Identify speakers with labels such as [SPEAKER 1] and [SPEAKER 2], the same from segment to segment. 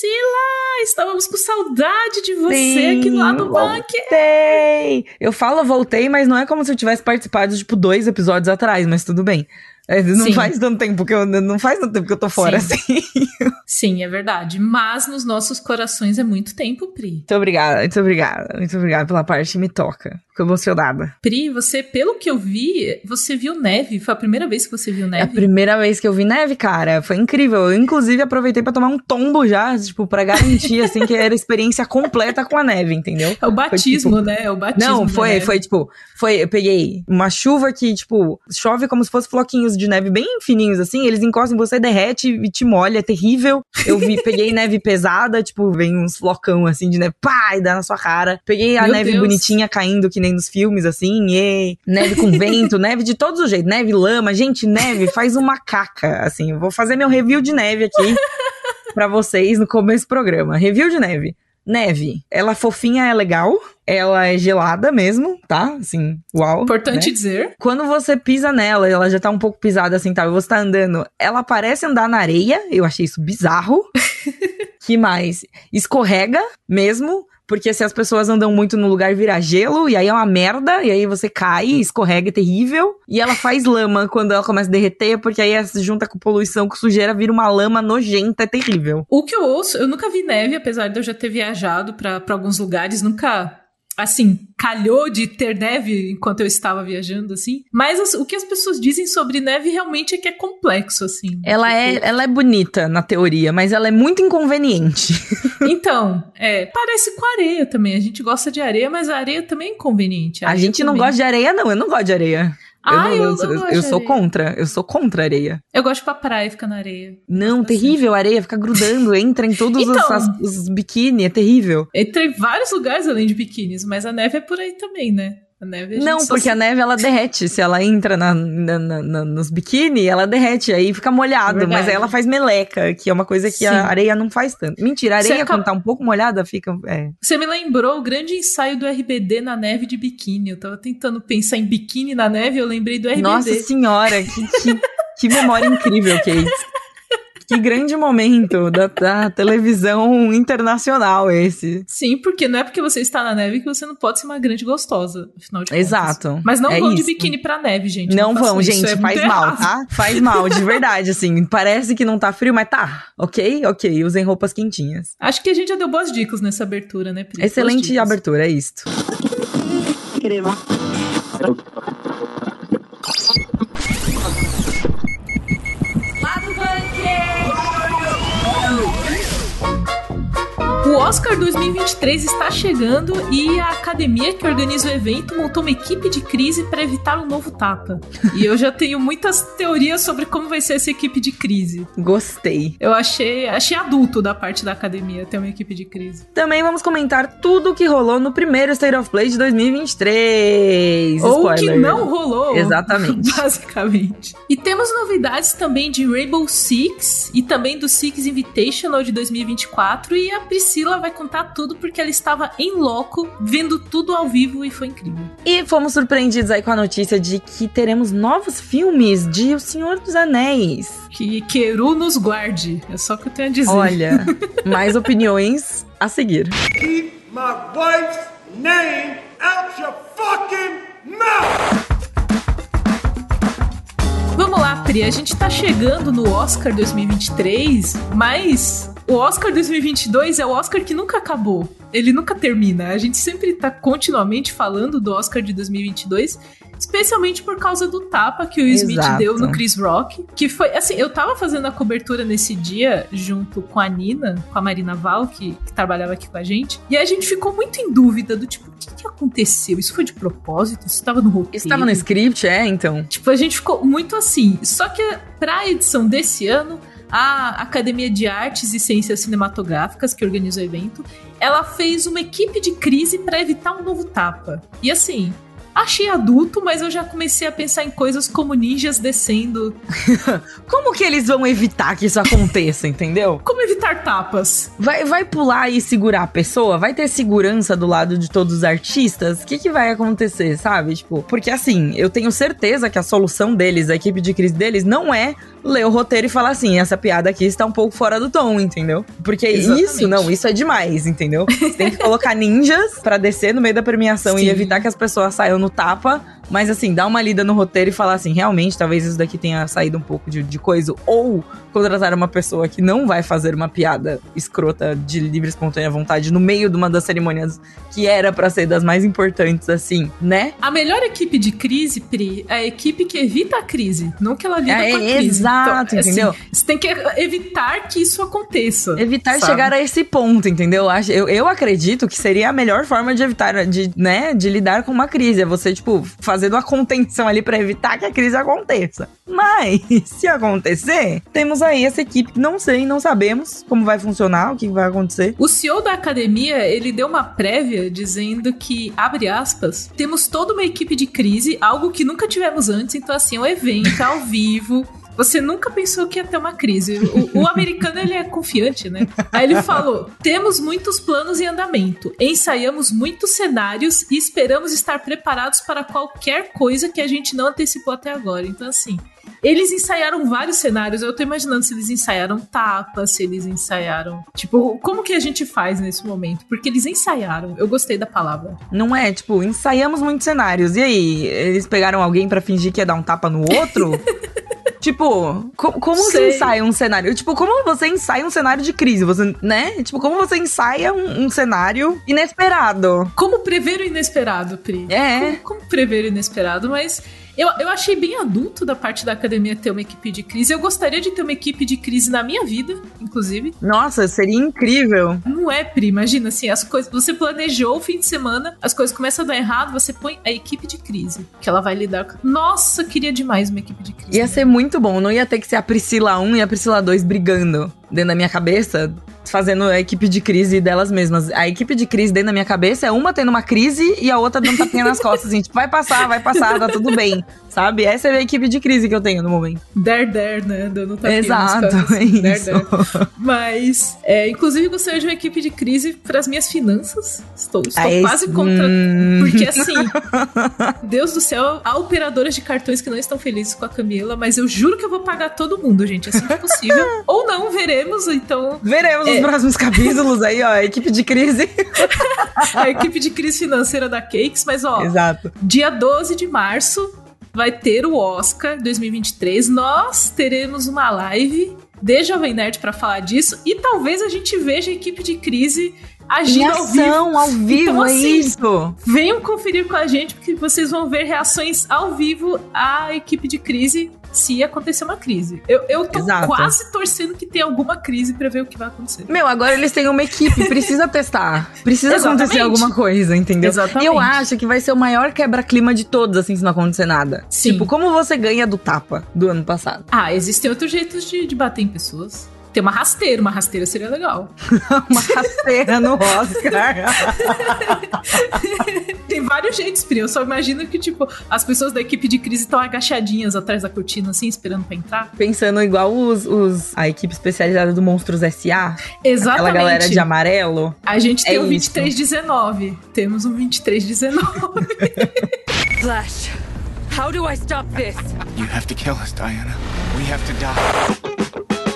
[SPEAKER 1] Priscila! Estávamos com saudade de você Sim, aqui no lado
[SPEAKER 2] voltei. Eu falo voltei, mas não é como se eu tivesse participado, tipo, dois episódios atrás, mas tudo bem. É, não Sim. faz tanto tempo que eu não faz tanto tempo que eu tô fora Sim. assim.
[SPEAKER 1] Sim, é verdade. Mas nos nossos corações é muito tempo, Pri.
[SPEAKER 2] Muito obrigada, muito obrigada. Muito obrigada pela parte que me toca. Emocionada.
[SPEAKER 1] Pri, você, pelo que eu vi, você viu neve. Foi a primeira vez que você viu neve?
[SPEAKER 2] É a primeira vez que eu vi neve, cara. Foi incrível. Eu, inclusive, aproveitei para tomar um tombo já, tipo, pra garantir, assim, que era experiência completa com a neve, entendeu?
[SPEAKER 1] É o batismo,
[SPEAKER 2] foi,
[SPEAKER 1] tipo, né? É o batismo.
[SPEAKER 2] Não, foi, foi, tipo, foi, eu peguei uma chuva que, tipo, chove como se fosse floquinhos de neve bem fininhos, assim, eles encostam em você, derrete e te molha, é terrível. Eu vi, peguei neve pesada, tipo, vem uns flocão, assim, de neve, pá, e dá na sua cara. Peguei a Meu neve Deus. bonitinha caindo, que nem nos filmes, assim, e neve com vento, neve de todos os jeitos, neve, lama, gente, neve faz uma caca, assim, eu vou fazer meu review de neve aqui para vocês no começo do programa. Review de neve. Neve, ela fofinha é legal, ela é gelada mesmo, tá? Assim, uau.
[SPEAKER 1] Importante
[SPEAKER 2] né?
[SPEAKER 1] dizer.
[SPEAKER 2] Quando você pisa nela, ela já tá um pouco pisada assim, tá? Você tá andando, ela parece andar na areia, eu achei isso bizarro. que mais? Escorrega mesmo, porque se as pessoas andam muito no lugar, vira gelo, e aí é uma merda, e aí você cai, escorrega, é terrível. E ela faz lama quando ela começa a derreter, porque aí se junta com poluição, com sujeira, vira uma lama nojenta, é terrível.
[SPEAKER 1] O que eu ouço, eu nunca vi neve, apesar de eu já ter viajado para alguns lugares, nunca assim, calhou de ter neve enquanto eu estava viajando, assim. Mas as, o que as pessoas dizem sobre neve realmente é que é complexo, assim.
[SPEAKER 2] Ela, tipo... é, ela é bonita na teoria, mas ela é muito inconveniente.
[SPEAKER 1] então, é, parece com areia também. A gente gosta de areia, mas a areia também é inconveniente.
[SPEAKER 2] A, a gente também. não gosta de areia, não. Eu não gosto de areia. Ah, eu, não, eu, eu, eu sou contra. Eu sou contra areia.
[SPEAKER 1] Eu gosto pra praia e ficar na areia.
[SPEAKER 2] Não, terrível. A areia fica grudando, entra em todos então, os, as, os biquíni, é terrível.
[SPEAKER 1] Entra em vários lugares além de biquínis, mas a neve é por aí também, né? A neve a
[SPEAKER 2] Não, porque a neve ela derrete. Se ela entra na, na, na, nos biquíni, ela derrete, aí fica molhado. É mas aí ela faz meleca, que é uma coisa que Sim. a areia não faz tanto. Mentira, a areia, quando tá um pouco molhada, fica. É.
[SPEAKER 1] Você me lembrou o grande ensaio do RBD na neve de biquíni. Eu tava tentando pensar em biquíni na neve, eu lembrei do RBD.
[SPEAKER 2] Nossa senhora, que, que, que memória incrível, Kate. Que grande momento da, da, televisão internacional esse.
[SPEAKER 1] Sim, porque não é porque você está na neve que você não pode ser uma grande gostosa, afinal de
[SPEAKER 2] contas. Exato.
[SPEAKER 1] Mas não é vão isso. de biquíni pra neve, gente.
[SPEAKER 2] Não, não vão, gente, é faz mal, errado. tá? Faz mal, de verdade, assim. Parece que não tá frio, mas tá. Ok? Ok, usem roupas quentinhas.
[SPEAKER 1] Acho que a gente já deu boas dicas nessa abertura, né,
[SPEAKER 2] Pri? Excelente abertura, é isto. Crema.
[SPEAKER 1] Oscar 2023 está chegando e a academia que organiza o evento montou uma equipe de crise para evitar um novo tapa. E eu já tenho muitas teorias sobre como vai ser essa equipe de crise.
[SPEAKER 2] Gostei.
[SPEAKER 1] Eu achei, achei adulto da parte da academia ter uma equipe de crise.
[SPEAKER 2] Também vamos comentar tudo o que rolou no primeiro State of Play de 2023.
[SPEAKER 1] Ou Spoiler. que não rolou.
[SPEAKER 2] Exatamente.
[SPEAKER 1] Basicamente. E temos novidades também de Rainbow Six e também do Six Invitational de 2024 e a Priscila Priscila vai contar tudo porque ela estava em loco, vendo tudo ao vivo e foi incrível.
[SPEAKER 2] E fomos surpreendidos aí com a notícia de que teremos novos filmes de O Senhor dos Anéis.
[SPEAKER 1] Que Queru nos guarde, é só o que eu tenho a dizer.
[SPEAKER 2] Olha, mais opiniões a seguir.
[SPEAKER 3] Keep my wife's name out your fucking mouth!
[SPEAKER 1] Vamos lá, Pri. A gente tá chegando no Oscar 2023, mas o Oscar 2022 é o Oscar que nunca acabou. Ele nunca termina. A gente sempre tá continuamente falando do Oscar de 2022 especialmente por causa do tapa que o Will Smith deu no Chris Rock, que foi, assim, eu tava fazendo a cobertura nesse dia junto com a Nina, com a Marina Val, que, que trabalhava aqui com a gente, e a gente ficou muito em dúvida do tipo, o que, que aconteceu? Isso foi de propósito? Isso tava no roteiro?
[SPEAKER 2] Isso tava no script, é, então?
[SPEAKER 1] Tipo, a gente ficou muito assim, só que pra edição desse ano, a Academia de Artes e Ciências Cinematográficas, que organiza o evento, ela fez uma equipe de crise para evitar um novo tapa. E assim, Achei adulto, mas eu já comecei a pensar em coisas como ninjas descendo.
[SPEAKER 2] como que eles vão evitar que isso aconteça, entendeu?
[SPEAKER 1] Como evitar tapas?
[SPEAKER 2] Vai, vai pular e segurar a pessoa? Vai ter segurança do lado de todos os artistas? O que, que vai acontecer, sabe? Tipo, porque assim, eu tenho certeza que a solução deles, a equipe de crise deles, não é ler o roteiro e falar assim: essa piada aqui está um pouco fora do tom, entendeu? Porque
[SPEAKER 1] Exatamente.
[SPEAKER 2] isso, não, isso é demais, entendeu? Você tem que colocar ninjas pra descer no meio da premiação
[SPEAKER 1] Sim.
[SPEAKER 2] e evitar que as pessoas saiam no tapa. Mas assim, dá uma lida no roteiro e falar assim: realmente, talvez isso daqui tenha saído um pouco de, de coisa. Ou contratar uma pessoa que não vai fazer uma piada escrota de livre e espontânea vontade no meio de uma das cerimônias que era pra ser das mais importantes, assim, né?
[SPEAKER 1] A melhor equipe de crise, Pri, é a equipe que evita a crise, não que ela lida
[SPEAKER 2] É,
[SPEAKER 1] com a crise.
[SPEAKER 2] exato,
[SPEAKER 1] assim,
[SPEAKER 2] entendeu?
[SPEAKER 1] você tem que evitar que isso aconteça.
[SPEAKER 2] Evitar
[SPEAKER 1] sabe?
[SPEAKER 2] chegar a esse ponto, entendeu? Eu Eu, acredito que seria a melhor forma de evitar, de, né, de lidar com uma crise. É você, tipo, fazendo a contenção ali pra evitar que a crise aconteça. Mas, se acontecer, temos aí essa equipe que não sei, não sabemos como vai funcionar, o que vai acontecer.
[SPEAKER 1] O CEO da academia, ele deu uma prévia dizendo que, abre aspas, temos toda uma equipe de crise, algo que nunca tivemos antes, então assim, o evento ao vivo. Você nunca pensou que ia ter uma crise. O, o americano, ele é confiante, né? Aí ele falou: temos muitos planos em andamento, ensaiamos muitos cenários e esperamos estar preparados para qualquer coisa que a gente não antecipou até agora. Então, assim, eles ensaiaram vários cenários. Eu tô imaginando se eles ensaiaram tapa, se eles ensaiaram. Tipo, como que a gente faz nesse momento? Porque eles ensaiaram. Eu gostei da palavra.
[SPEAKER 2] Não é, tipo, ensaiamos muitos cenários. E aí, eles pegaram alguém pra fingir que ia dar um tapa no outro? Tipo, co- como se
[SPEAKER 1] Sei.
[SPEAKER 2] ensaia um cenário? Tipo, como você ensaia um cenário de crise? Você, né? Tipo, como você ensaia um, um cenário inesperado?
[SPEAKER 1] Como prever o inesperado, Pri?
[SPEAKER 2] É.
[SPEAKER 1] Como, como prever o inesperado? Mas eu, eu achei bem adulto da parte da academia ter uma equipe de crise. Eu gostaria de ter uma equipe de crise na minha vida, inclusive.
[SPEAKER 2] Nossa, seria incrível.
[SPEAKER 1] Não é, Pri. Imagina assim, as coisas. Você planejou o fim de semana, as coisas começam a dar errado, você põe a equipe de crise. Que ela vai lidar com. Nossa, queria demais uma equipe de crise.
[SPEAKER 2] Ia ser muito bom. Não ia ter que ser a Priscila 1 e a Priscila 2 brigando dentro da minha cabeça, fazendo a equipe de crise delas mesmas. A equipe de crise dentro da minha cabeça é uma tendo uma crise e a outra dando tapinha nas costas. Assim, tipo, vai passar, vai passar, tá tudo bem. Sabe? Essa é a equipe de crise que eu tenho no momento.
[SPEAKER 1] Der, der, né? Dando tapinha
[SPEAKER 2] Exato, é
[SPEAKER 1] Der,
[SPEAKER 2] isso.
[SPEAKER 1] der. Mas, é, inclusive, gostaria de uma equipe de crise para as minhas finanças. Estou, estou
[SPEAKER 2] Ah,
[SPEAKER 1] quase contra.
[SPEAKER 2] Hum.
[SPEAKER 1] Porque, assim, Deus do céu, há operadoras de cartões que não estão felizes com a Camila, mas eu juro que eu vou pagar todo mundo, gente, assim que possível. Ou não, veremos. Então,
[SPEAKER 2] Veremos nos
[SPEAKER 1] É.
[SPEAKER 2] próximos capítulos aí, ó, a equipe de crise.
[SPEAKER 1] a equipe de crise financeira da Cakes. Mas, ó,
[SPEAKER 2] Exato.
[SPEAKER 1] Dia 12 de março vai ter o Oscar 2023. Nós teremos uma live de Jovem Nerd pra falar disso e talvez a gente veja a equipe de crise agindo ao vivo.
[SPEAKER 2] ao vivo,
[SPEAKER 1] Então,
[SPEAKER 2] é
[SPEAKER 1] assim,
[SPEAKER 2] isso.
[SPEAKER 1] Venham conferir com a gente porque vocês vão ver reações ao vivo à equipe de crise se acontecer uma crise. Eu, eu tô
[SPEAKER 2] Exato.
[SPEAKER 1] quase torcendo que tenha alguma crise pra ver o que vai acontecer.
[SPEAKER 2] Meu, agora eles têm uma equipe, precisa testar. Precisa
[SPEAKER 1] Exatamente.
[SPEAKER 2] acontecer alguma coisa, entendeu?
[SPEAKER 1] Exatamente.
[SPEAKER 2] E eu acho que vai ser o maior quebra-clima de todos, assim, se não acontecer nada.
[SPEAKER 1] Sim.
[SPEAKER 2] Tipo, como você ganha do tapa do ano passado?
[SPEAKER 1] Ah, existem outros jeitos de, de bater em pessoas. Tem uma rasteira, uma rasteira seria legal.
[SPEAKER 2] Uma rasteira no Oscar.
[SPEAKER 1] Tem vários jeitos, Pri. Eu só imagino que, tipo, as pessoas da equipe de crise estão agachadinhas atrás da cortina, assim, esperando pra entrar.
[SPEAKER 2] Pensando igual os, os- a equipe especializada do Monstros S.A.
[SPEAKER 1] Exatamente.
[SPEAKER 2] Aquela galera de amarelo.
[SPEAKER 1] A gente tem
[SPEAKER 2] É
[SPEAKER 1] o
[SPEAKER 2] isso.
[SPEAKER 1] 2319. Temos um 2319.
[SPEAKER 4] Flash, how do I stop this?
[SPEAKER 5] You have to kill us, Diana. We have to die.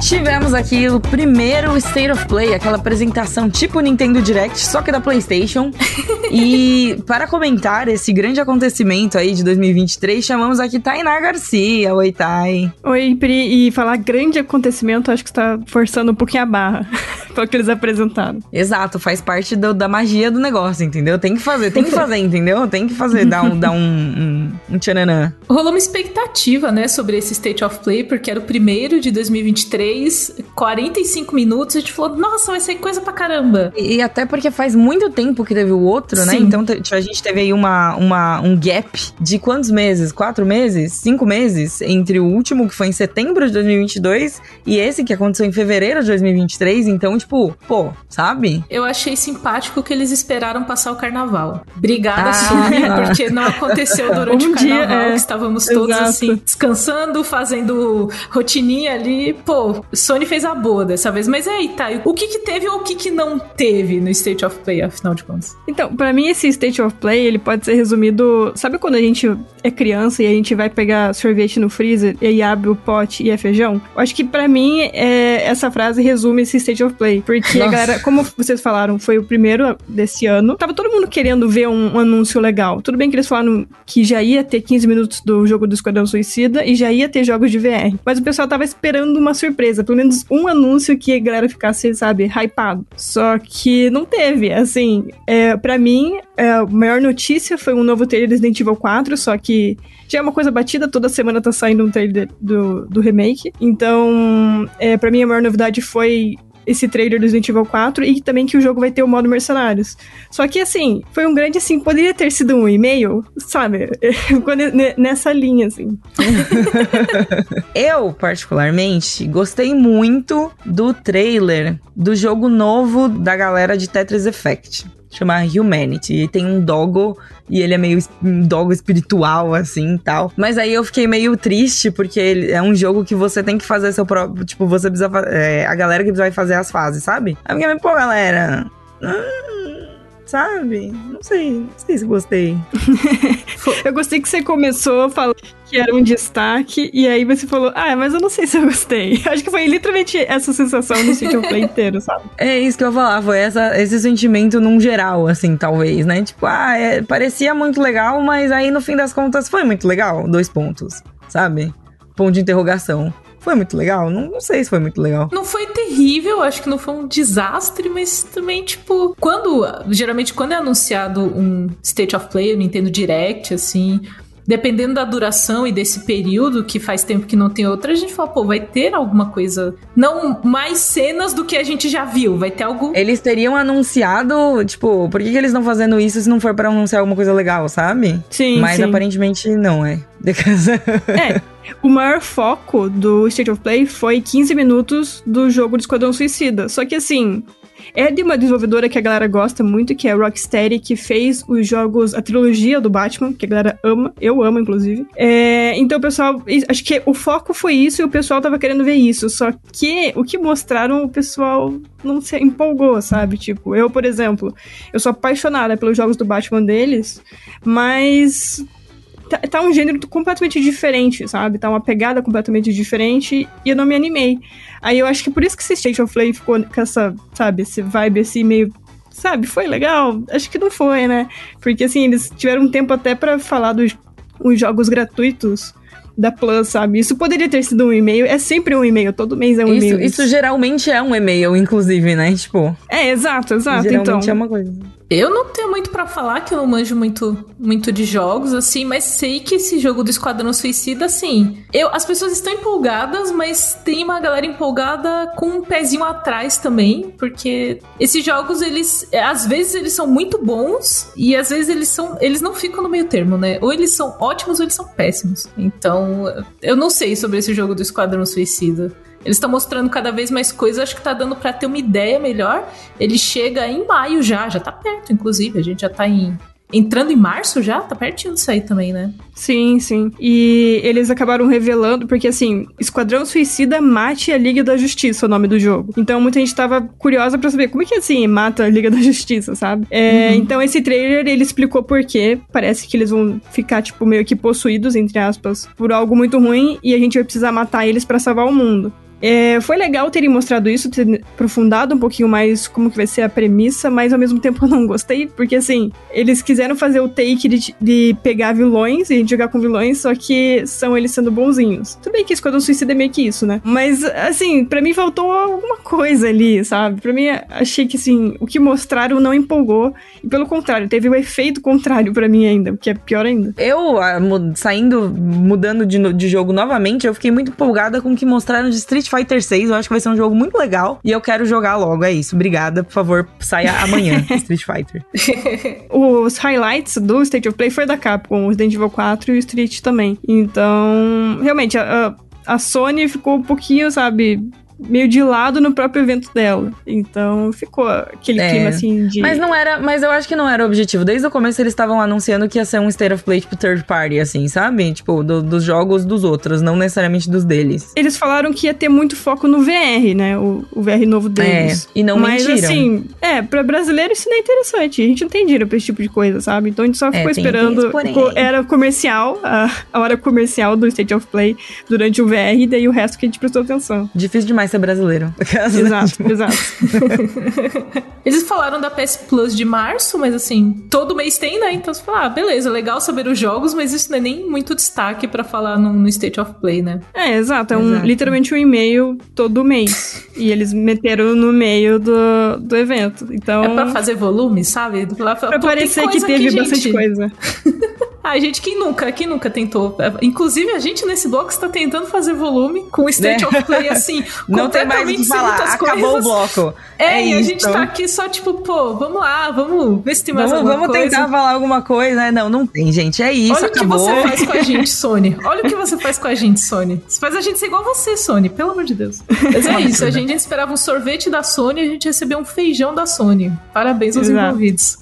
[SPEAKER 2] Tivemos aqui o primeiro State of Play, aquela apresentação tipo Nintendo Direct, só que da PlayStation. e para comentar esse grande acontecimento aí de 2023, chamamos aqui Tainá Garcia. Oi, Tai.
[SPEAKER 6] Oi, Pri, e falar grande acontecimento, acho que você tá forçando um pouquinho a barra pelo que eles apresentaram.
[SPEAKER 2] Exato, faz parte do- da magia do negócio, entendeu? Tem que fazer, tem que fazer, entendeu? Tem que fazer, dar um, dar um, um, um tchananã.
[SPEAKER 1] Rolou uma expectativa, né, sobre esse State of Play, porque era o primeiro de 2023, 45 minutos, a gente falou, nossa, vai ser coisa pra caramba.
[SPEAKER 2] E, e até porque faz muito tempo que teve o outro, né?
[SPEAKER 1] Sim.
[SPEAKER 2] Então te- a gente teve aí uma, uma, um gap de quantos meses? Quatro meses? Cinco meses? Entre o último, que foi em setembro de 2022, e esse que aconteceu em fevereiro de 2023. Então, tipo, tipo, pô, sabe?
[SPEAKER 1] Eu achei simpático que eles esperaram passar o carnaval. Obrigada,
[SPEAKER 2] Ah.
[SPEAKER 1] Sony, porque não aconteceu durante
[SPEAKER 6] Um
[SPEAKER 1] o carnaval,
[SPEAKER 6] dia, é.
[SPEAKER 1] que estávamos todos
[SPEAKER 6] Exato.
[SPEAKER 1] assim, descansando, fazendo rotininha ali. Pô, Sony fez a boa dessa vez. Mas aí, tá, o que que teve ou o que que não teve no State of Play, afinal de contas?
[SPEAKER 6] Então, pra mim, esse State of Play, ele pode ser resumido... Sabe quando a gente é criança e a gente vai pegar sorvete no freezer e aí abre o pote e é feijão? Eu acho que pra mim, é, essa frase resume esse State of Play. Porque a galera, como vocês falaram, foi o primeiro desse ano. Tava todo mundo querendo ver um, um anúncio legal. Tudo bem que eles falaram que já ia ter 15 minutos do jogo do Esquadrão Suicida e já ia ter jogos de VR. Mas o pessoal tava esperando uma surpresa, pelo menos um anúncio que a galera ficasse, sabe, hypado. Só que não teve, assim, é, para mim, é, a maior notícia foi um novo trailer do Resident Evil 4, só que já é uma coisa batida, toda semana tá saindo um trailer do, do remake. Então, é, para mim a maior novidade foi esse trailer do Resident Evil 4 e também que o jogo vai ter o modo Mercenários. Só que assim, foi um grande assim, poderia ter sido um e-mail, sabe? Nessa linha, assim.
[SPEAKER 2] Eu, particularmente, gostei muito do trailer do jogo novo da galera de Tetris Effect. Chama Humanity. E tem um doggo e ele é meio um doggo espiritual, assim e tal. Mas aí eu fiquei meio triste, porque é um jogo que você tem que fazer seu próprio. Tipo, você precisa. É, a galera que vai fazer as fases, sabe? Aí eu fiquei, pô, galera. hum, sabe? Não sei. Não sei se gostei.
[SPEAKER 6] Eu gostei que você começou falando que era um destaque, e aí você falou, ah, mas eu não sei se eu gostei. Acho que foi literalmente essa sensação no City of Play inteiro, sabe?
[SPEAKER 2] É isso que eu foi essa, esse sentimento num geral, assim, talvez, né? Tipo, ah, é, parecia muito legal, mas aí no fim das contas foi muito legal. Dois pontos, sabe? Ponto de interrogação. Foi muito legal? Não, não sei se foi muito legal.
[SPEAKER 1] Não foi terrível, acho que não foi um desastre, mas também, tipo, quando. Geralmente, quando é anunciado um State of Play, o Nintendo Direct, assim. Dependendo da duração e desse período, que faz tempo que não tem outra, a gente fala, pô, vai ter alguma coisa. Não mais cenas do que a gente já viu, vai ter algo.
[SPEAKER 2] Eles teriam anunciado, tipo, por que, que eles estão fazendo isso se não for pra anunciar alguma coisa legal, sabe?
[SPEAKER 6] Sim,
[SPEAKER 2] Mas
[SPEAKER 6] sim.
[SPEAKER 2] aparentemente não é.
[SPEAKER 6] É, o maior foco do State of Play foi 15 minutos do jogo do Esquadrão Suicida. Só que assim, é de uma desenvolvedora que a galera gosta muito, que é a Rocksteady, que fez os jogos, a trilogia do Batman, que a galera ama, eu amo, inclusive. É, então pessoal, acho que o foco foi isso e o pessoal tava querendo ver isso. Só que o que mostraram, o pessoal não se empolgou, sabe? Tipo, eu, por exemplo, eu sou apaixonada pelos jogos do Batman deles, mas tá, tá um gênero completamente diferente, sabe? Tá uma pegada completamente diferente e eu não me animei. Aí eu acho que por isso que esse State of Play ficou com essa, sabe, esse vibe assim meio. Sabe, foi legal? Acho que não foi, né? Porque assim, eles tiveram um tempo até pra falar dos os jogos gratuitos da Plus, sabe? Isso poderia ter sido um e-mail. É sempre um e-mail, todo mês é um
[SPEAKER 2] Isso,
[SPEAKER 6] e-mail.
[SPEAKER 2] isso geralmente é um e-mail, inclusive, né? Tipo,
[SPEAKER 6] É, exato, exato.
[SPEAKER 2] geralmente
[SPEAKER 6] Então,
[SPEAKER 2] é uma coisa.
[SPEAKER 1] Eu não tenho muito pra falar, que eu não manjo muito, muito de jogos, assim, mas sei que esse jogo do Esquadrão Suicida, assim, eu, as pessoas estão empolgadas, mas tem uma galera empolgada com um pezinho atrás também, porque esses jogos, eles, é, às vezes eles são muito bons e às vezes eles são, eles não ficam no meio termo, né? Ou eles são ótimos ou eles são péssimos. Então, eu não sei sobre esse jogo do Esquadrão Suicida. Eles estão mostrando cada vez mais coisas, acho que tá dando pra ter uma ideia melhor. Ele chega em maio já, já tá perto, inclusive. A gente já tá em. Entrando em março já? Tá pertinho disso aí também, né?
[SPEAKER 6] Sim, sim. E eles acabaram revelando, porque assim, Esquadrão Suicida mate a Liga da Justiça, o nome do jogo. Então muita gente tava curiosa pra saber como é que assim mata a Liga da Justiça, sabe? É, Então esse trailer ele explicou por quê. Parece que eles vão ficar, tipo, meio que possuídos, entre aspas, por algo muito ruim e a gente vai precisar matar eles pra salvar o mundo. É, foi legal terem mostrado isso, ter aprofundado um pouquinho mais como que vai ser a premissa, mas ao mesmo tempo eu não gostei, porque assim, eles quiseram fazer o take de, de pegar vilões e jogar com vilões, só que são eles sendo bonzinhos. Tudo bem que Esquadrão Suicida é meio que isso, né? Mas, assim, pra mim faltou alguma coisa ali, sabe? Pra mim, achei que, assim, o que mostraram não empolgou, e pelo contrário, teve o efeito contrário pra mim ainda, que é pior ainda.
[SPEAKER 2] Eu, ah, saindo, mudando de, de jogo novamente, eu fiquei muito empolgada com o que mostraram de Street Fighter 6. Eu acho que vai ser um jogo muito legal. E eu quero jogar logo, é isso. Obrigada, por favor, saia amanhã, Street Fighter.
[SPEAKER 6] Os highlights do State of Play foi da Capcom, o Resident Evil 4 e o Street também. Então, realmente, a, a- a Sony ficou um pouquinho, sabe, meio de lado no próprio evento dela. Então ficou aquele
[SPEAKER 2] É.
[SPEAKER 6] clima assim de.
[SPEAKER 2] Mas não era, mas eu acho que não era o objetivo. Desde o começo eles estavam anunciando que ia ser um State of Play, tipo, third party, assim, sabe? Tipo, do- dos jogos dos outros, não necessariamente dos deles.
[SPEAKER 6] Eles falaram que ia ter muito foco no VR, né? O, o VR novo deles.
[SPEAKER 2] É, e não
[SPEAKER 6] Mas
[SPEAKER 2] mentiram.
[SPEAKER 6] assim, é, pra brasileiro isso não é interessante. A gente não tem dinheiro pra esse tipo de coisa, sabe? Então a gente só ficou
[SPEAKER 2] É,
[SPEAKER 6] esperando. ficou- era comercial, a, a hora comercial do State of Play durante o VR, e daí o resto que a gente prestou atenção.
[SPEAKER 2] Difícil demais ser brasileiro.
[SPEAKER 6] Exato, exato.
[SPEAKER 1] Eles falaram da PS Plus de março, mas assim, todo mês tem, né? Então você fala, ah, beleza, legal saber os jogos, mas isso não é nem muito destaque pra falar no, no State of Play, né?
[SPEAKER 6] É, exato. É um,
[SPEAKER 2] Exato.
[SPEAKER 6] literalmente um e-mail todo mês. E eles meteram no meio do, do evento. Então.
[SPEAKER 1] É pra fazer volume, sabe? Lá,
[SPEAKER 6] Pra parecer que teve bastante coisa.
[SPEAKER 1] Ai, gente, quem nunca, quem nunca tentou? Inclusive, a gente nesse bloco está tentando fazer volume com o State
[SPEAKER 2] Né?
[SPEAKER 1] of Play, assim,
[SPEAKER 2] Não tem mais o que falar. Acabou
[SPEAKER 1] coisas.
[SPEAKER 2] o bloco.
[SPEAKER 1] É, e a
[SPEAKER 2] isso.
[SPEAKER 1] gente tá aqui só tipo, pô, vamos lá, vamos ver se tem mais
[SPEAKER 2] Vamos,
[SPEAKER 1] alguma
[SPEAKER 2] vamos
[SPEAKER 1] coisa.
[SPEAKER 2] tentar falar alguma coisa, né? Não, não tem, gente. É isso,
[SPEAKER 1] Olha o que
[SPEAKER 2] acabou.
[SPEAKER 1] você faz com a gente, Sony. Olha o que você faz com a gente, Sony. Você faz a gente ser igual você, Sony, pelo amor de Deus. Mas é isso, a gente esperava um sorvete da Sony e a gente recebeu um feijão da Sony. Parabéns aos
[SPEAKER 6] Exato.
[SPEAKER 1] envolvidos.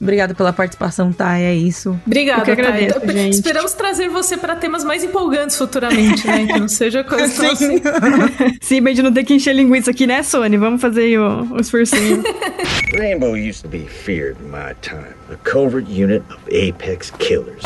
[SPEAKER 2] Obrigada pela participação, tá? É isso.
[SPEAKER 1] Obrigada,
[SPEAKER 6] Eu que agradeço,
[SPEAKER 1] Thay.
[SPEAKER 6] gente.
[SPEAKER 1] Esperamos trazer você para temas mais empolgantes futuramente, né? Que não seja coisa tão assim.
[SPEAKER 6] Sim, pra gente não ter que encher linguiça aqui, né, Sony? Vamos fazer aí o, o esforcinho.
[SPEAKER 7] Rainbow used to be feared in my time, a covert unit of Apex killers.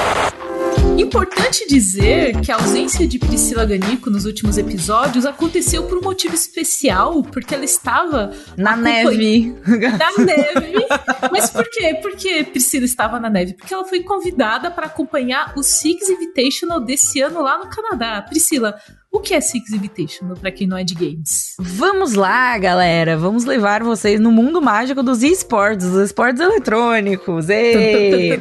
[SPEAKER 1] Importante dizer que a ausência de Priscila Ganico nos últimos episódios aconteceu por um motivo especial, porque ela estava
[SPEAKER 2] Na neve.
[SPEAKER 1] Na neve. Mas por quê? Por que Priscila estava na neve? Porque ela foi convidada para acompanhar o Six Invitational desse ano lá no Canadá. Priscila, o que é Six Invitational para quem não é de games?
[SPEAKER 2] Vamos lá, galera. Vamos levar vocês no mundo mágico dos esportes, dos esportes eletrônicos. Ei!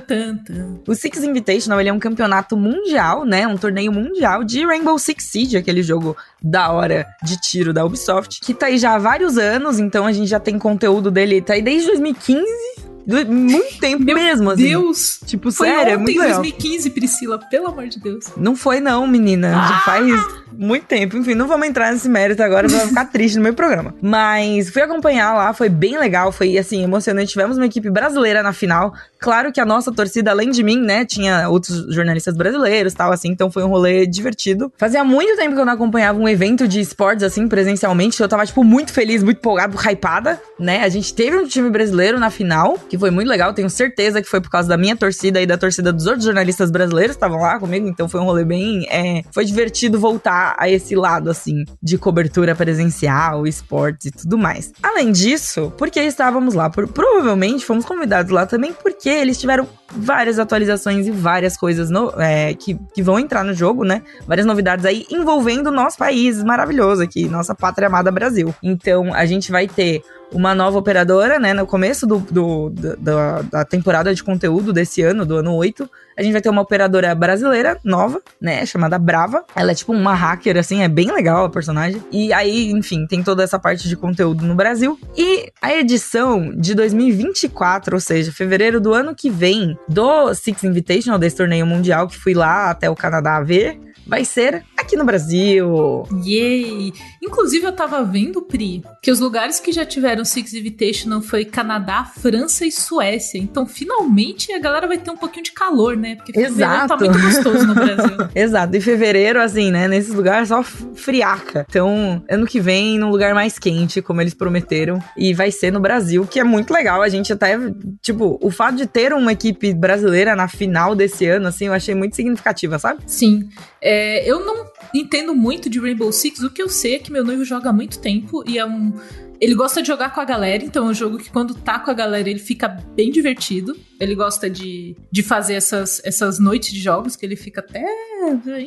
[SPEAKER 2] O Six Invitational ele é um campeonato mundial, né? Um torneio mundial de Rainbow Six Siege, aquele jogo da hora de tiro da Ubisoft, que tá aí já há vários anos, então a gente já tem conteúdo dele, tá aí desde 2015. Muito tempo
[SPEAKER 1] Meu
[SPEAKER 2] mesmo, assim.
[SPEAKER 1] Deus!
[SPEAKER 2] Tipo,
[SPEAKER 1] Foi
[SPEAKER 2] sério, é
[SPEAKER 1] ontem,
[SPEAKER 2] muito legal.
[SPEAKER 1] 2015, Priscila, pelo amor de Deus.
[SPEAKER 2] Não foi não, menina. Já faz muito tempo. Enfim, não vamos entrar nesse mérito agora, vai ficar triste no meu programa. Mas fui acompanhar lá, foi bem legal, foi assim, emocionante. Tivemos uma equipe brasileira na final. Claro que a nossa torcida, além de mim, né, tinha outros jornalistas brasileiros, tal assim, então foi um rolê divertido. Fazia muito tempo que eu não acompanhava um evento de esportes assim presencialmente, eu tava tipo muito feliz, muito empolgado, hypada, né? A gente teve um time brasileiro na final, que foi muito legal, tenho certeza que foi por causa da minha torcida e da torcida dos outros jornalistas brasileiros que estavam lá comigo, então foi um rolê bem, é, foi divertido voltar a esse lado assim de cobertura presencial, esportes e tudo mais. Além disso, porque estávamos lá, por, provavelmente fomos convidados lá também porque eles tiveram várias atualizações e várias coisas no- é, que, que vão entrar no jogo, né? Várias novidades aí envolvendo o nosso país maravilhoso aqui, nossa pátria amada Brasil. Então a gente vai ter uma nova operadora, né? No começo do, do- da- da, da temporada de conteúdo desse ano, do ano 8, a gente vai ter uma operadora brasileira nova, né? Chamada Brava. Ela é tipo uma hacker, assim, é bem legal a personagem. E aí, enfim, tem toda essa parte de conteúdo no Brasil. E a edição de 2024, ou seja, fevereiro do ano que vem, do Six Invitational, desse torneio mundial que fui lá até o Canadá ver, vai ser aqui no Brasil.
[SPEAKER 1] Yay! Inclusive, eu tava vendo, Pri, que os lugares que já tiveram Six Invitational foi Canadá, França e Suécia. Então, finalmente, a galera vai ter um pouquinho de calor, né? Porque fevereiro
[SPEAKER 2] Exato.
[SPEAKER 1] tá muito gostoso no Brasil.
[SPEAKER 2] Exato, e fevereiro, assim, né? Nesses lugares só friaca. Então, ano que vem, num lugar mais quente, como eles prometeram. E vai ser no Brasil, que é muito legal. A gente até, tipo, o fato de ter uma equipe brasileira na final desse ano, assim, eu achei muito significativa, sabe?
[SPEAKER 1] Sim. É, eu não entendo muito de Rainbow Six. O que eu sei é que meu noivo joga há muito tempo e é um. Ele gosta de jogar com a galera, então é um jogo que quando tá com a galera ele fica bem divertido. Ele gosta de, de fazer essas, essas noites de jogos que ele fica até.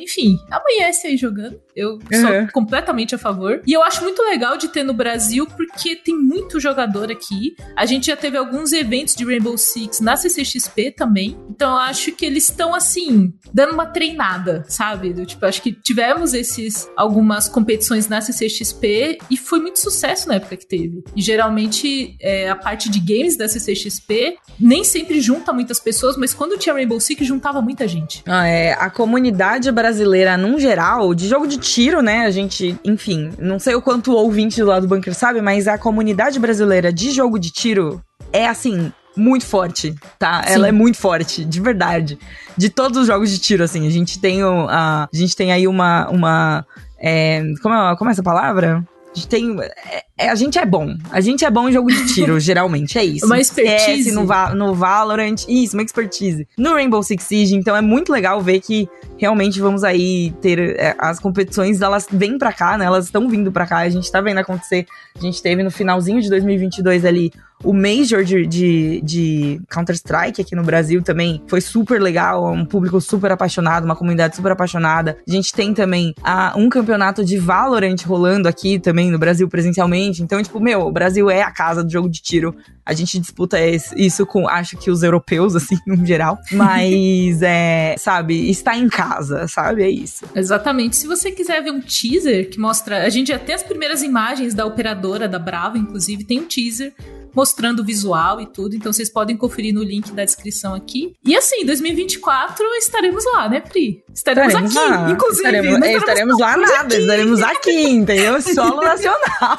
[SPEAKER 1] Enfim, amanhece aí jogando. Eu sou
[SPEAKER 2] Uhum.
[SPEAKER 1] completamente a favor. E eu acho muito legal de ter no Brasil porque tem muito jogador aqui. A gente já teve alguns eventos de Rainbow Six na CCXP também. Então eu acho que eles estão assim, dando uma treinada, sabe? Do, tipo, acho que tivemos esses algumas competições na CCXP e foi muito sucesso na época que teve. E geralmente é, a parte de games da CCXP nem sempre junta muitas pessoas, mas quando tinha Rainbow Six juntava muita gente.
[SPEAKER 2] Ah, é, a comunidade brasileira, num geral, de jogo de tiro, né? A gente, enfim, não sei o quanto o ouvinte do lado do bunker sabe, mas a comunidade brasileira de jogo de tiro é assim. Muito forte, tá?
[SPEAKER 1] Sim.
[SPEAKER 2] Ela é muito forte, de verdade. De todos os jogos de tiro, assim, a gente tem, o- a, a gente tem aí uma. uma é, como, é, como é essa palavra? A gente tem. é- a gente é bom. A gente é bom em jogo de tiro, geralmente. É isso.
[SPEAKER 1] Uma expertise.
[SPEAKER 2] É, no, Va- no Valorant. Isso, uma expertise. No Rainbow Six Siege, então é muito legal ver que realmente vamos aí ter é, as competições, elas vêm pra cá, né? Elas estão vindo pra cá. A gente tá vendo acontecer. A gente teve no finalzinho de 2022 ali o Major de, de, de Counter-Strike aqui no Brasil também foi super legal, um público super apaixonado, uma comunidade super apaixonada. A gente tem também ah, um campeonato de Valorant rolando aqui também no Brasil presencialmente. Então, tipo, meu, o Brasil é a casa do jogo de tiro. A gente disputa isso com, acho que os europeus, assim, no geral. Mas, é, sabe, está em casa, sabe? É isso.
[SPEAKER 1] Exatamente. Se você quiser ver um teaser que mostra. A gente já tem as primeiras imagens da operadora, da Brava, inclusive, tem um teaser mostrando o visual e tudo. Então vocês podem conferir no link da descrição aqui. E assim, 2024 estaremos lá, né, Pri? Estaremos, aqui,
[SPEAKER 2] lá.
[SPEAKER 1] inclusive.
[SPEAKER 2] Estaremos,
[SPEAKER 1] não
[SPEAKER 2] é, estaremos lá nada,
[SPEAKER 1] aqui.
[SPEAKER 2] estaremos aqui, entendeu? Solo nacional.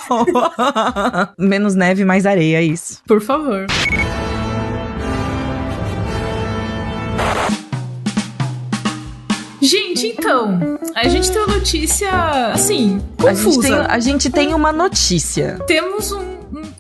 [SPEAKER 2] Menos neve, mais areia, é isso.
[SPEAKER 1] Por favor. Gente, então, a gente tem uma notícia, assim,
[SPEAKER 2] A gente,
[SPEAKER 1] confusa.
[SPEAKER 2] tem, a gente tem uma notícia.
[SPEAKER 1] Temos um-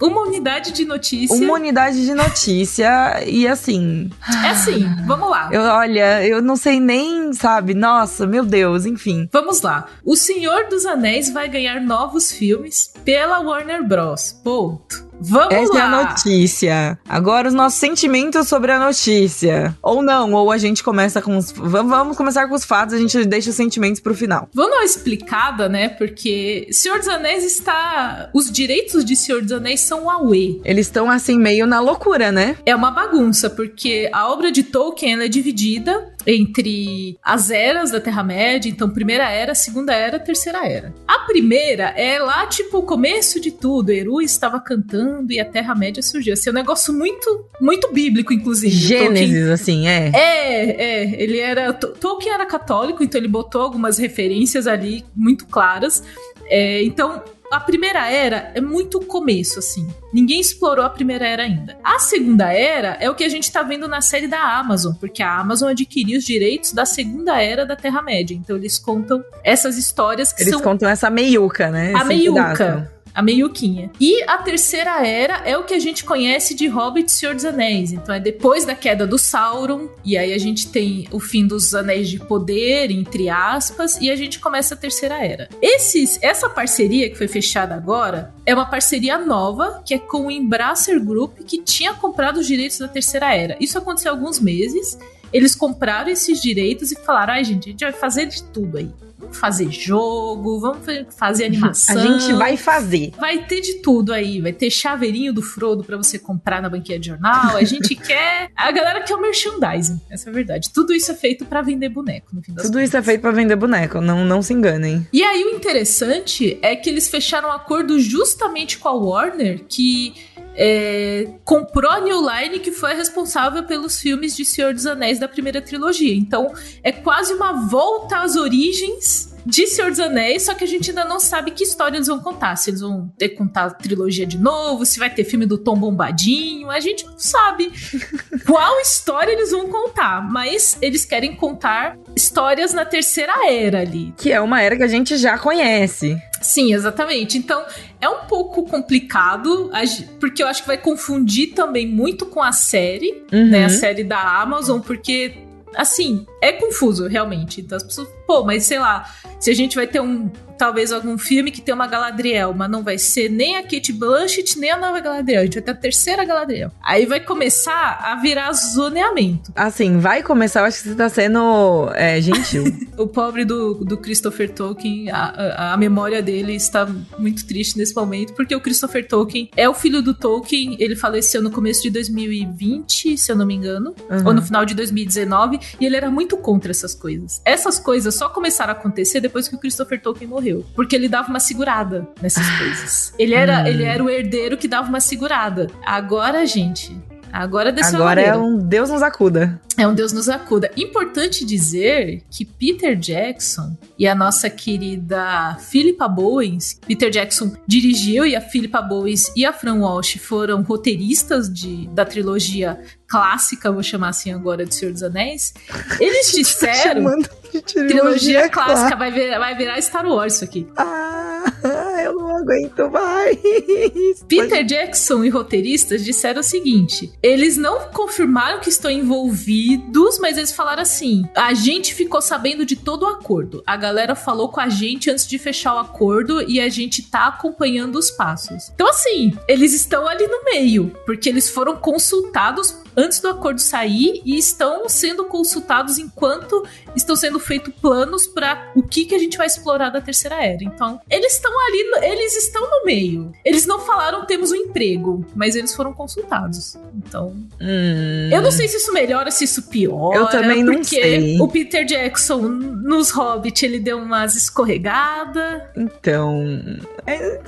[SPEAKER 1] uma unidade de notícia.
[SPEAKER 2] Uma unidade de notícia e assim.
[SPEAKER 1] É assim, vamos lá.
[SPEAKER 2] Eu, olha, eu não sei nem, sabe? Nossa, meu Deus, enfim.
[SPEAKER 1] Vamos lá. O Senhor dos Anéis vai ganhar novos filmes pela Warner Bros. Ponto. Vamos
[SPEAKER 2] Essa
[SPEAKER 1] lá.
[SPEAKER 2] é a notícia. Agora os nossos sentimentos sobre a notícia. Ou não, ou a gente começa com os. Vamos começar com os fatos, a gente deixa os sentimentos pro final.
[SPEAKER 1] Vamos dar uma explicada, né? Porque Senhor dos Anéis está. Os direitos de Senhor dos Anéis são Huawei.
[SPEAKER 2] Eles estão assim, meio na loucura, né?
[SPEAKER 1] É uma bagunça, porque a obra de Tolkien é dividida entre as eras da Terra-média, então primeira era, segunda era, terceira era. A primeira é lá, tipo, o começo de tudo. Eru estava cantando e a Terra-média surgiu. Assim, é um negócio muito, muito bíblico, inclusive. Tolkien-
[SPEAKER 2] Gênesis, assim, é.
[SPEAKER 1] é, é, ele era. Tolkien era católico, então ele botou algumas referências ali muito claras. É, então, a primeira era é muito começo, assim. Ninguém explorou a primeira era ainda. A segunda era é o que a gente tá vendo na série da Amazon, porque a Amazon adquiriu os direitos da segunda era da Terra-média. Então, eles contam essas histórias que
[SPEAKER 2] Eles
[SPEAKER 1] são
[SPEAKER 2] contam essa meiuca, né?
[SPEAKER 1] a
[SPEAKER 2] Esse
[SPEAKER 1] meiuca.
[SPEAKER 2] pedaço.
[SPEAKER 1] A meiuquinha. E a terceira era é o que a gente conhece de Hobbit e Senhor dos Anéis. Então é depois da queda do Sauron. E aí a gente tem o fim dos Anéis de Poder, entre aspas. E a gente começa a terceira era. Esses, essa parceria que foi fechada agora é uma parceria nova que é com o Embracer Group, que tinha comprado os direitos da terceira era. Isso aconteceu há alguns meses. Eles compraram esses direitos e falaram: ai, gente, a gente vai fazer de tudo aí. Vamos fazer jogo, vamos fa- fazer animação.
[SPEAKER 2] A gente vai fazer.
[SPEAKER 1] Vai ter de tudo aí. Vai ter chaveirinho do Frodo pra você comprar na banquinha de jornal. A gente quer. A galera quer o merchandising. Essa é a verdade. Tudo isso é feito pra vender boneco, no fim das
[SPEAKER 2] Tudo isso é
[SPEAKER 1] contas.
[SPEAKER 2] feito pra vender boneco, não, não se enganem.
[SPEAKER 1] E aí o interessante é que eles fecharam um acordo justamente com a Warner, que é, comprou New Line, que foi responsável pelos filmes de Senhor dos Anéis da primeira trilogia. Então é quase uma volta às origens de Senhor dos Anéis, só que a gente ainda não sabe que história eles vão contar. Se eles vão ter que contar a trilogia de novo, se vai ter filme do Tom Bombadinho, a gente não sabe qual história eles vão contar. Mas eles querem contar histórias na terceira era ali.
[SPEAKER 2] Que é uma era que a gente já conhece.
[SPEAKER 1] Sim, exatamente. Então é um pouco complicado, porque eu acho que vai confundir também muito com a série,
[SPEAKER 2] Uhum.
[SPEAKER 1] né? A série da Amazon, porque. Assim, é confuso, realmente. Então as pessoas, pô, mas sei lá, se a gente vai ter um. Talvez algum filme que tem uma Galadriel, mas não vai ser nem a Kate Blanchett, nem a nova Galadriel. A gente vai ter a terceira Galadriel. Aí vai começar a virar zoneamento.
[SPEAKER 2] Assim, vai começar, eu acho que você tá sendo é, gentil.
[SPEAKER 1] O pobre do, do Christopher Tolkien, a, a, a memória dele está muito triste nesse momento, porque o Christopher Tolkien é o filho do Tolkien, ele faleceu no começo de 2020, se eu não me engano,
[SPEAKER 2] Uhum.
[SPEAKER 1] ou no final de 2019, e ele era muito contra essas coisas. Essas coisas só começaram a acontecer depois que o Christopher Tolkien morreu, porque ele dava uma segurada nessas coisas. Ele era,
[SPEAKER 2] Hum.
[SPEAKER 1] ele era o herdeiro que dava uma segurada. Agora, gente, Agora desceu
[SPEAKER 2] Agora é um Deus nos acuda.
[SPEAKER 1] É um Deus nos acuda. Importante dizer que Peter Jackson e a nossa querida Philippa Bowens, Peter Jackson dirigiu e a Philippa Bowens e a Fran Walsh foram roteiristas de, da trilogia clássica, vou chamar assim agora, de Senhor dos Anéis. Eles disseram.
[SPEAKER 2] Chamando de
[SPEAKER 1] Trilogia clássica, vai virar, vai virar Star Wars isso aqui.
[SPEAKER 2] Ah, eu não aguento mais.
[SPEAKER 1] Peter Jackson e roteiristas disseram o seguinte: eles não confirmaram que estão envolvidos, mas eles falaram assim: a gente ficou sabendo de todo o acordo. A galera falou com a gente antes de fechar o acordo e a gente tá acompanhando os passos. Então, assim, eles estão ali no meio, porque eles foram consultados antes do acordo sair e estão sendo consultados enquanto estão sendo feitos planos para o que, que a gente vai explorar da terceira era. Então, eles estão ali, eles estão no meio. Eles não falaram temos um emprego, mas eles foram consultados. Então,
[SPEAKER 2] Hum,
[SPEAKER 1] eu não sei se isso melhora, se isso piora.
[SPEAKER 2] Eu também não
[SPEAKER 1] porque
[SPEAKER 2] sei.
[SPEAKER 1] o Peter Jackson nos Hobbit ele deu umas escorregadas.
[SPEAKER 2] Então. É...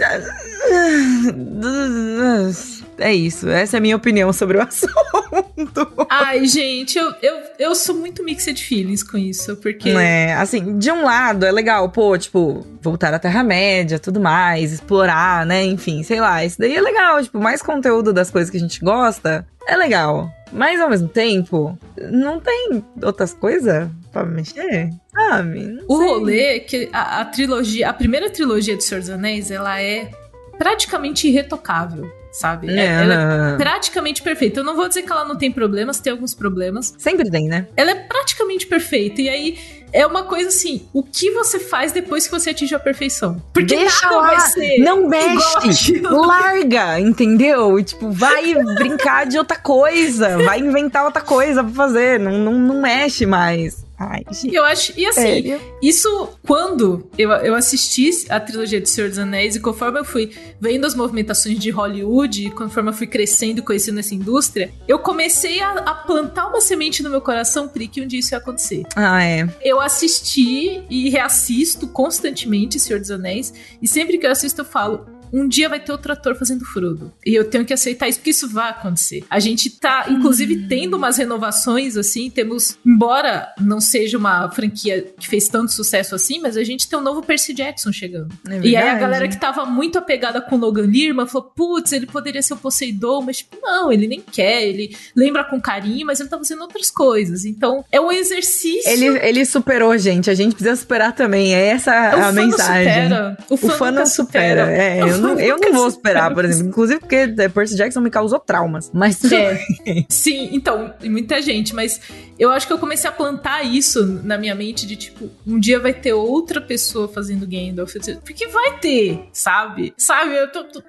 [SPEAKER 2] é isso. Essa é a minha opinião sobre o assunto.
[SPEAKER 1] Ai, gente, eu, eu, eu sou muito mixed feelings com isso, porque
[SPEAKER 2] É, assim, de um lado é legal, pô, tipo, voltar à Terra-média, tudo mais, explorar, né? Enfim, sei lá, isso daí é legal, tipo, mais conteúdo das coisas que a gente gosta é legal. Mas ao mesmo tempo, não tem outras coisas pra mexer, sabe?
[SPEAKER 1] O
[SPEAKER 2] sei.
[SPEAKER 1] rolê é que a, a trilogia, a primeira trilogia de Senhor dos Anéis, ela é praticamente irretocável, sabe? É- ela é
[SPEAKER 2] É,
[SPEAKER 1] praticamente perfeita. Eu não vou dizer que ela não tem problemas, tem alguns problemas.
[SPEAKER 2] sempre tem, né?
[SPEAKER 1] Ela é praticamente perfeita. E aí é uma coisa assim: o que você faz depois que você atinge a perfeição? Porque
[SPEAKER 2] Deixa
[SPEAKER 1] nada
[SPEAKER 2] lá,
[SPEAKER 1] vai ser.
[SPEAKER 2] não mexe, larga, entendeu? Tipo, vai brincar de outra coisa, vai inventar outra coisa pra fazer, não, não, não mexe mais. Ai, gente,
[SPEAKER 1] Eu acho. E assim,
[SPEAKER 2] sério.
[SPEAKER 1] Isso, quando eu, eu assisti a trilogia de Senhor dos Anéis, e conforme eu fui vendo as movimentações de Hollywood, e conforme eu fui crescendo e conhecendo essa indústria, eu comecei a, a plantar uma semente no meu coração, Pri, que um dia isso ia acontecer.
[SPEAKER 2] Ah, é.
[SPEAKER 1] Eu assisti e reassisto constantemente Senhor dos Anéis, e sempre que eu assisto eu falo. Um dia vai ter outro ator fazendo Frodo. E eu tenho que aceitar isso, porque isso vai acontecer. A gente tá, inclusive, tendo umas renovações, assim. Temos, embora não seja uma franquia que fez tanto sucesso assim, mas a gente tem um novo Percy Jackson chegando.
[SPEAKER 2] É
[SPEAKER 1] E aí a galera que tava muito apegada com o Logan Lerman falou: putz, ele poderia ser o Poseidon, mas tipo, não, ele nem quer, ele lembra com carinho, mas ele tá fazendo outras coisas. Então, é um exercício.
[SPEAKER 2] Ele, ele superou, gente. A gente precisa superar também. É essa
[SPEAKER 1] O
[SPEAKER 2] a mensagem.
[SPEAKER 1] supera. O fã,
[SPEAKER 2] O fã não supera. É,
[SPEAKER 1] O
[SPEAKER 2] eu não, eu não vou
[SPEAKER 1] supera.
[SPEAKER 2] superar, por exemplo. Inclusive porque é, Percy Jackson me causou traumas. Mas
[SPEAKER 1] É. Sim, então, muita gente, mas eu acho que eu comecei a plantar isso na minha mente de tipo, um dia vai ter outra pessoa fazendo Gandalf. Porque vai ter, sabe? Sabe? Eu tô. tô-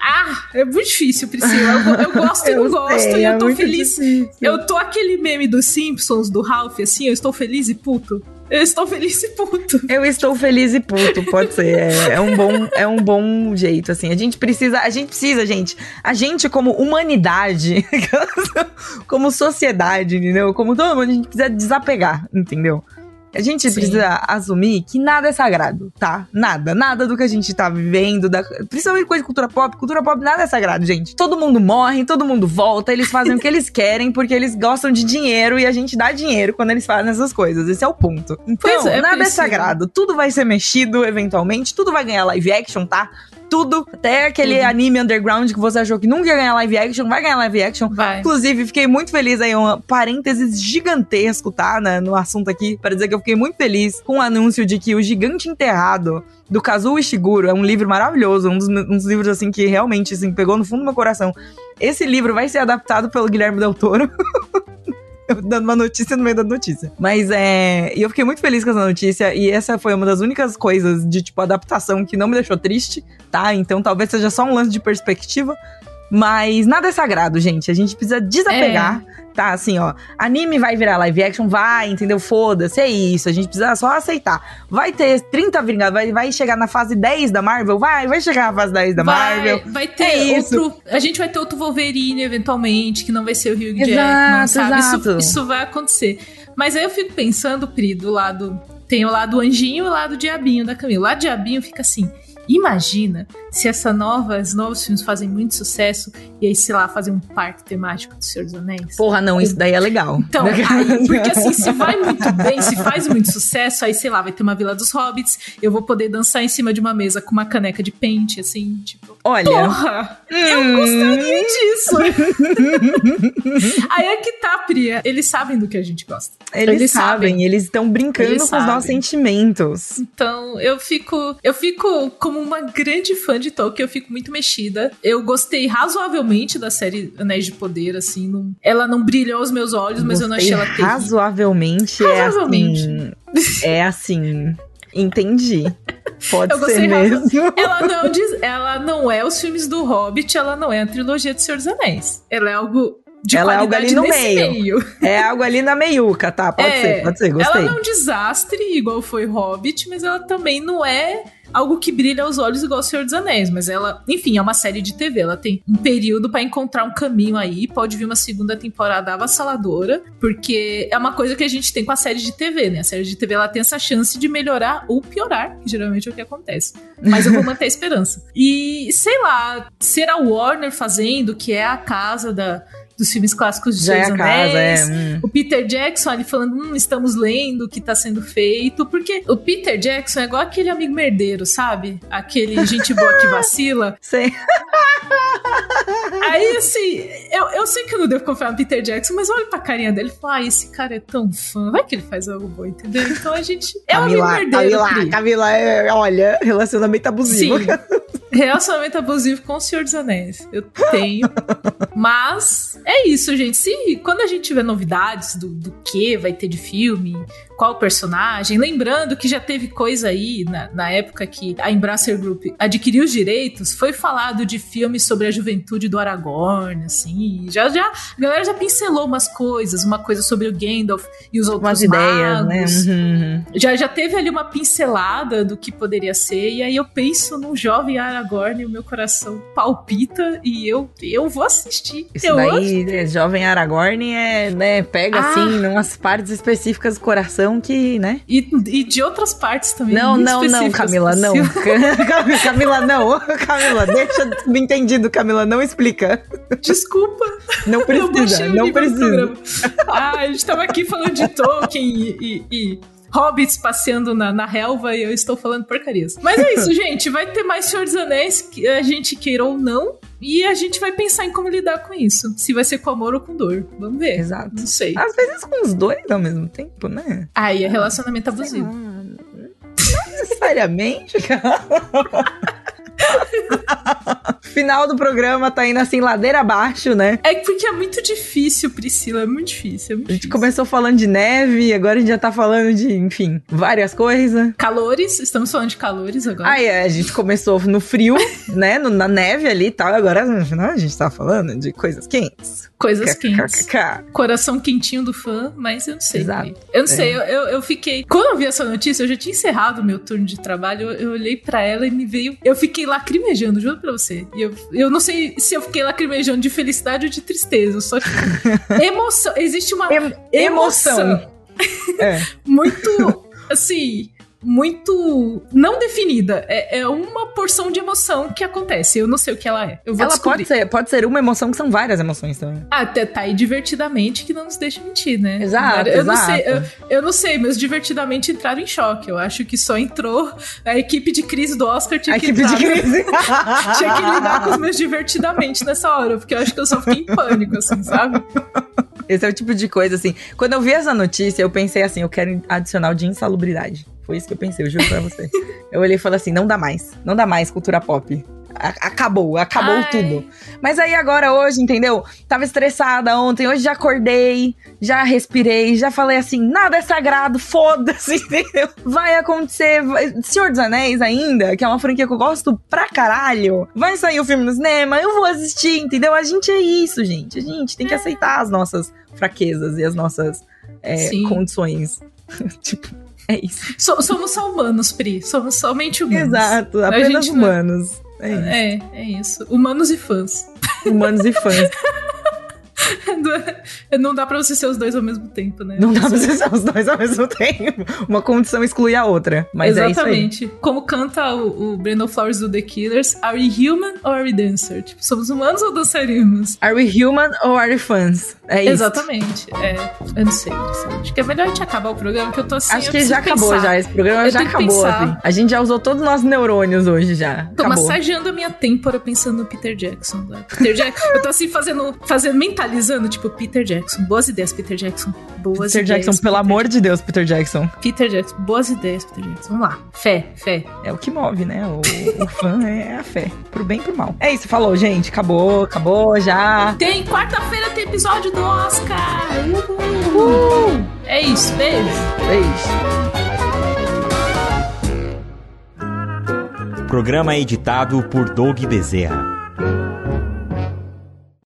[SPEAKER 1] Ah, é muito difícil, Priscila. Eu, eu gosto e não gosto,
[SPEAKER 2] sei,
[SPEAKER 1] e eu
[SPEAKER 2] é
[SPEAKER 1] tô
[SPEAKER 2] muito
[SPEAKER 1] feliz.
[SPEAKER 2] difícil.
[SPEAKER 1] Eu tô aquele meme dos Simpsons, do Ralph, assim, eu estou feliz e puto. Eu estou feliz e puto.
[SPEAKER 2] Eu estou feliz e puto, pode ser. É, é um bom, é um bom jeito, assim. A gente precisa, a gente precisa, gente. A gente, como humanidade, como sociedade, entendeu? Como todo mundo, a gente precisa desapegar, entendeu? A gente
[SPEAKER 1] Sim.
[SPEAKER 2] precisa assumir que nada é sagrado, tá? Nada, nada do que a gente tá vivendo, da, principalmente coisa de cultura pop. Cultura pop nada é sagrado, gente. Todo mundo morre, todo mundo volta, eles fazem o que eles querem porque eles gostam de dinheiro e a gente dá dinheiro quando eles fazem essas coisas. Esse é o ponto. Então,
[SPEAKER 1] é,
[SPEAKER 2] nada é sagrado. Tudo vai ser mexido eventualmente, tudo vai ganhar live action, tá? Tudo, até aquele
[SPEAKER 1] Tudo.
[SPEAKER 2] anime underground que você achou que nunca ia ganhar live action, vai ganhar live action.
[SPEAKER 1] Vai.
[SPEAKER 2] Inclusive, fiquei muito feliz aí, um parênteses gigantesco, tá? né, no assunto aqui, para dizer que eu fiquei muito feliz com o anúncio de que o Gigante Enterrado do Kazuo Ishiguro é um livro maravilhoso, um dos, um dos livros assim que realmente assim, pegou no fundo do meu coração. Esse livro vai ser adaptado pelo Guilherme Del Toro. Dando uma notícia no meio da notícia. Mas é. E eu fiquei muito feliz com essa notícia. E essa foi uma das únicas coisas de, tipo, adaptação que não me deixou triste, tá? Então talvez seja só um lance de perspectiva. Mas nada é sagrado, gente. A gente precisa desapegar, tá? Assim, ó. Anime vai virar live action, vai, entendeu? Foda-se, é isso. A gente precisa só aceitar. Vai ter 30 Vingadores, vai, vai chegar na fase 10 da Marvel? Vai, vai chegar na fase 10 da Marvel.
[SPEAKER 1] Vai, vai ter
[SPEAKER 2] É isso.
[SPEAKER 1] outro. A gente vai ter outro Wolverine eventualmente, que não vai ser o Hugh Jackman, sabe?
[SPEAKER 2] exato.
[SPEAKER 1] Isso, isso vai acontecer. Mas aí eu fico pensando, Pri, do lado. Tem o lado anjinho e o lado diabinho da Camila. O lado diabinho fica assim. Imagina se essa nova, os novos filmes fazem muito sucesso e aí, sei lá, fazem um parque temático do Senhor dos Anéis.
[SPEAKER 2] Porra, não, isso daí é legal.
[SPEAKER 1] Então, aí, porque assim, se vai muito bem, se faz muito sucesso, aí, sei lá, vai ter uma Vila dos Hobbits, eu vou poder dançar em cima de uma mesa com uma caneca de pente, assim, tipo.
[SPEAKER 2] Olha.
[SPEAKER 1] Porra! Eu
[SPEAKER 2] hum,
[SPEAKER 1] gostaria disso! aí é que tá, Priya. Eles sabem do que a gente gosta.
[SPEAKER 2] Eles, sabem, eles estão brincando
[SPEAKER 1] Eles
[SPEAKER 2] com os nossos
[SPEAKER 1] sabem.
[SPEAKER 2] sentimentos.
[SPEAKER 1] Então, eu fico. Eu fico como uma grande fã de Tolkien, eu fico muito mexida. Eu gostei razoavelmente da série Anéis de Poder, assim. Não, ela não brilhou aos meus olhos, mas eu não achei ela terrível.
[SPEAKER 2] Razoavelmente,
[SPEAKER 1] Razoavelmente.
[SPEAKER 2] é assim. É assim. Entendi. Pode
[SPEAKER 1] Eu
[SPEAKER 2] ser
[SPEAKER 1] gostei
[SPEAKER 2] mesmo.
[SPEAKER 1] Ela não, diz, ela não é os filmes do Hobbit, ela não é a trilogia do Senhor dos Anéis. Ela é algo de
[SPEAKER 2] Ela é algo ali no
[SPEAKER 1] nesse
[SPEAKER 2] meio. É algo ali na meiuca, tá? Pode
[SPEAKER 1] É,
[SPEAKER 2] ser, pode ser,
[SPEAKER 1] Ela
[SPEAKER 2] gostei.
[SPEAKER 1] não é um desastre, igual foi Hobbit, mas ela também não é algo que brilha aos olhos igual o Senhor dos Anéis. Mas ela, enfim, é uma série de TV. Ela tem um período pra encontrar um caminho aí. Pode vir uma segunda temporada avassaladora, porque é uma coisa que a gente tem com a série de TV, né? A série de TV ela tem essa chance de melhorar ou piorar, que geralmente é o que acontece. Mas eu vou manter a esperança. E sei lá, ser a Warner fazendo, que é a casa da. Dos filmes clássicos de
[SPEAKER 2] Já é
[SPEAKER 1] Senhor
[SPEAKER 2] a
[SPEAKER 1] dos
[SPEAKER 2] casa, é.
[SPEAKER 1] Anéis,
[SPEAKER 2] hum.
[SPEAKER 1] o Peter Jackson ali falando, hum, estamos lendo o que tá sendo feito, porque o Peter Jackson é igual aquele amigo merdeiro, sabe? Aquele gente boa que vacila.
[SPEAKER 2] Sei.
[SPEAKER 1] Aí, assim, eu, eu sei que eu não devo confiar no Peter Jackson, mas eu olho pra carinha dele e falo, ah, esse cara é tão fã, vai que ele faz algo bom, entendeu? Então a gente. É um amigo
[SPEAKER 2] Camila,
[SPEAKER 1] merdeiro.
[SPEAKER 2] Camila,
[SPEAKER 1] Pri.
[SPEAKER 2] Camila, é, olha, relacionamento abusivo.
[SPEAKER 1] Sim. Relacionamento abusivo com o Senhor dos Anéis. Eu tenho. Mas é isso, gente. Se quando a gente tiver novidades do, do que vai ter de filme, qual personagem, lembrando que já teve coisa aí na, na época que a Embracer Group adquiriu os direitos, foi falado de filmes sobre a juventude do Aragorn, assim. Já, já, a galera já pincelou umas coisas, uma coisa sobre o Gandalf e os outros
[SPEAKER 2] Umas ideias, né? Uhum.
[SPEAKER 1] Já, já teve ali uma pincelada do que poderia ser, e aí eu penso num jovem Aragorn e o meu coração palpita e eu, eu vou assistir.
[SPEAKER 2] Isso
[SPEAKER 1] eu
[SPEAKER 2] daí, é, jovem Aragorn, é, né, pega
[SPEAKER 1] Ah.
[SPEAKER 2] assim, umas partes específicas do coração que, né?
[SPEAKER 1] E, e de outras partes também.
[SPEAKER 2] Não, não, não, Camila, não. Camila, não. Camila, deixa entendido, Camila, não explica.
[SPEAKER 1] Desculpa.
[SPEAKER 2] Não precisa, não precisa.
[SPEAKER 1] Ah, a gente tava aqui falando de Tolkien e, e- e hobbits passeando na, na relva e eu estou falando porcarias. Mas é isso, gente. Vai ter mais Senhor dos Anéis, que a gente queira ou não. E a gente vai pensar em como lidar com isso. Se vai ser com amor ou com dor. Vamos ver.
[SPEAKER 2] Exato.
[SPEAKER 1] Não sei.
[SPEAKER 2] Às vezes com os dois ao mesmo tempo, né?
[SPEAKER 1] Aí é relacionamento abusivo.
[SPEAKER 2] Não necessariamente. Final do programa tá indo assim, ladeira abaixo, né?
[SPEAKER 1] É porque é muito difícil, Priscila. É muito difícil. É muito
[SPEAKER 2] A gente
[SPEAKER 1] difícil.
[SPEAKER 2] começou falando de neve, agora a gente já tá falando de, enfim, várias coisas.
[SPEAKER 1] Calores, estamos falando de calores agora.
[SPEAKER 2] Aí a gente começou no frio, né? no- na neve ali e tal. Agora no final a gente tá falando de coisas quentes.
[SPEAKER 1] Coisas quentes. Coração quentinho do fã, mas eu não sei.
[SPEAKER 2] Exato.
[SPEAKER 1] Eu não sei, eu, eu, eu fiquei. Quando eu vi essa notícia, eu já tinha encerrado o meu turno de trabalho. Eu, eu olhei pra ela e me veio. Eu fiquei lacrimejando, juro pra você. E eu, eu não sei se eu fiquei lacrimejando de felicidade ou de tristeza. Só, tipo, emoção. Existe uma
[SPEAKER 2] Em-
[SPEAKER 1] emoção.
[SPEAKER 2] emoção. É.
[SPEAKER 1] muito, assim, muito não definida. É, é uma porção de emoção que acontece. Eu não sei o que ela é. Eu vou
[SPEAKER 2] Ela
[SPEAKER 1] descobrir.
[SPEAKER 2] pode ser, pode ser uma emoção que são várias emoções também.
[SPEAKER 1] Ah, Até tá aí divertidamente que não nos deixa mentir, né?
[SPEAKER 2] Exato,
[SPEAKER 1] eu Não
[SPEAKER 2] exato.
[SPEAKER 1] sei, eu, eu não sei, meus divertidamente entraram em choque. Eu acho que só entrou a equipe de crise do Oscar tinha
[SPEAKER 2] A
[SPEAKER 1] que
[SPEAKER 2] equipe de
[SPEAKER 1] entrar-
[SPEAKER 2] crise.
[SPEAKER 1] Tinha que lidar com os meus divertidamente nessa hora, porque eu acho que eu só fiquei em pânico, assim, sabe?
[SPEAKER 2] Esse é o tipo de coisa, assim. Quando eu vi essa notícia, eu pensei assim, eu quero adicional de insalubridade. Foi isso que eu pensei, eu juro pra você. eu olhei e falei assim, não dá mais. Não dá mais cultura pop. A- acabou, acabou
[SPEAKER 1] Ai.
[SPEAKER 2] tudo. Mas aí agora, hoje, entendeu? Tava estressada ontem, hoje já acordei, já respirei, já falei assim, nada é sagrado, foda-se, entendeu? Vai acontecer. vai- Senhor dos Anéis ainda, que é uma franquia que eu gosto pra caralho. Vai sair o filme no cinema, eu vou assistir, entendeu? A gente é isso, gente. A gente tem que aceitar as nossas fraquezas e as nossas é, condições. tipo, é isso.
[SPEAKER 1] So- somos só humanos, Pri. Somos somente humanos.
[SPEAKER 2] Exato, apenas
[SPEAKER 1] gente não-
[SPEAKER 2] humanos. É isso.
[SPEAKER 1] É, é isso. Humanos e fãs.
[SPEAKER 2] Humanos e fãs.
[SPEAKER 1] não dá pra você ser os dois ao mesmo tempo, né?
[SPEAKER 2] Não dá pra você ser os dois ao mesmo tempo. Uma condição exclui a outra. Mas
[SPEAKER 1] Exatamente.
[SPEAKER 2] é isso
[SPEAKER 1] Como canta o, o Brandon Flowers do The Killers, are we human or are we dancer? Tipo, somos humanos ou dançaremos?
[SPEAKER 2] Are we human or are we fans? É isso.
[SPEAKER 1] Exatamente. É, eu não sei, Acho que é melhor a gente acabar o programa, que eu tô assim.
[SPEAKER 2] Acho que já acabou
[SPEAKER 1] pensar.
[SPEAKER 2] já. Esse programa
[SPEAKER 1] Eu
[SPEAKER 2] já acabou, assim. A gente já usou todos os nossos neurônios hoje já.
[SPEAKER 1] Tô
[SPEAKER 2] acabou.
[SPEAKER 1] massageando a minha têmpora pensando no Peter Jackson. né? Peter Jackson. eu tô assim fazendo, fazendo, mentalizando, tipo, Peter Jackson. Boas ideias, Peter Jackson. Boas
[SPEAKER 2] Peter
[SPEAKER 1] ideias.
[SPEAKER 2] Jackson, pelo
[SPEAKER 1] Peter
[SPEAKER 2] amor de Deus, Peter Jackson.
[SPEAKER 1] Peter Jackson. Boas ideias, Peter Jackson. Vamos lá. Fé, fé.
[SPEAKER 2] É o que move, né? O, o fã é a fé. Pro bem e pro mal. É isso, falou, gente. Acabou, acabou já.
[SPEAKER 1] Tem quarta-feira tem episódio do Oscar. Uhul. É isso, beijo.
[SPEAKER 2] Beijo.
[SPEAKER 8] Programa editado por Doug Bezerra.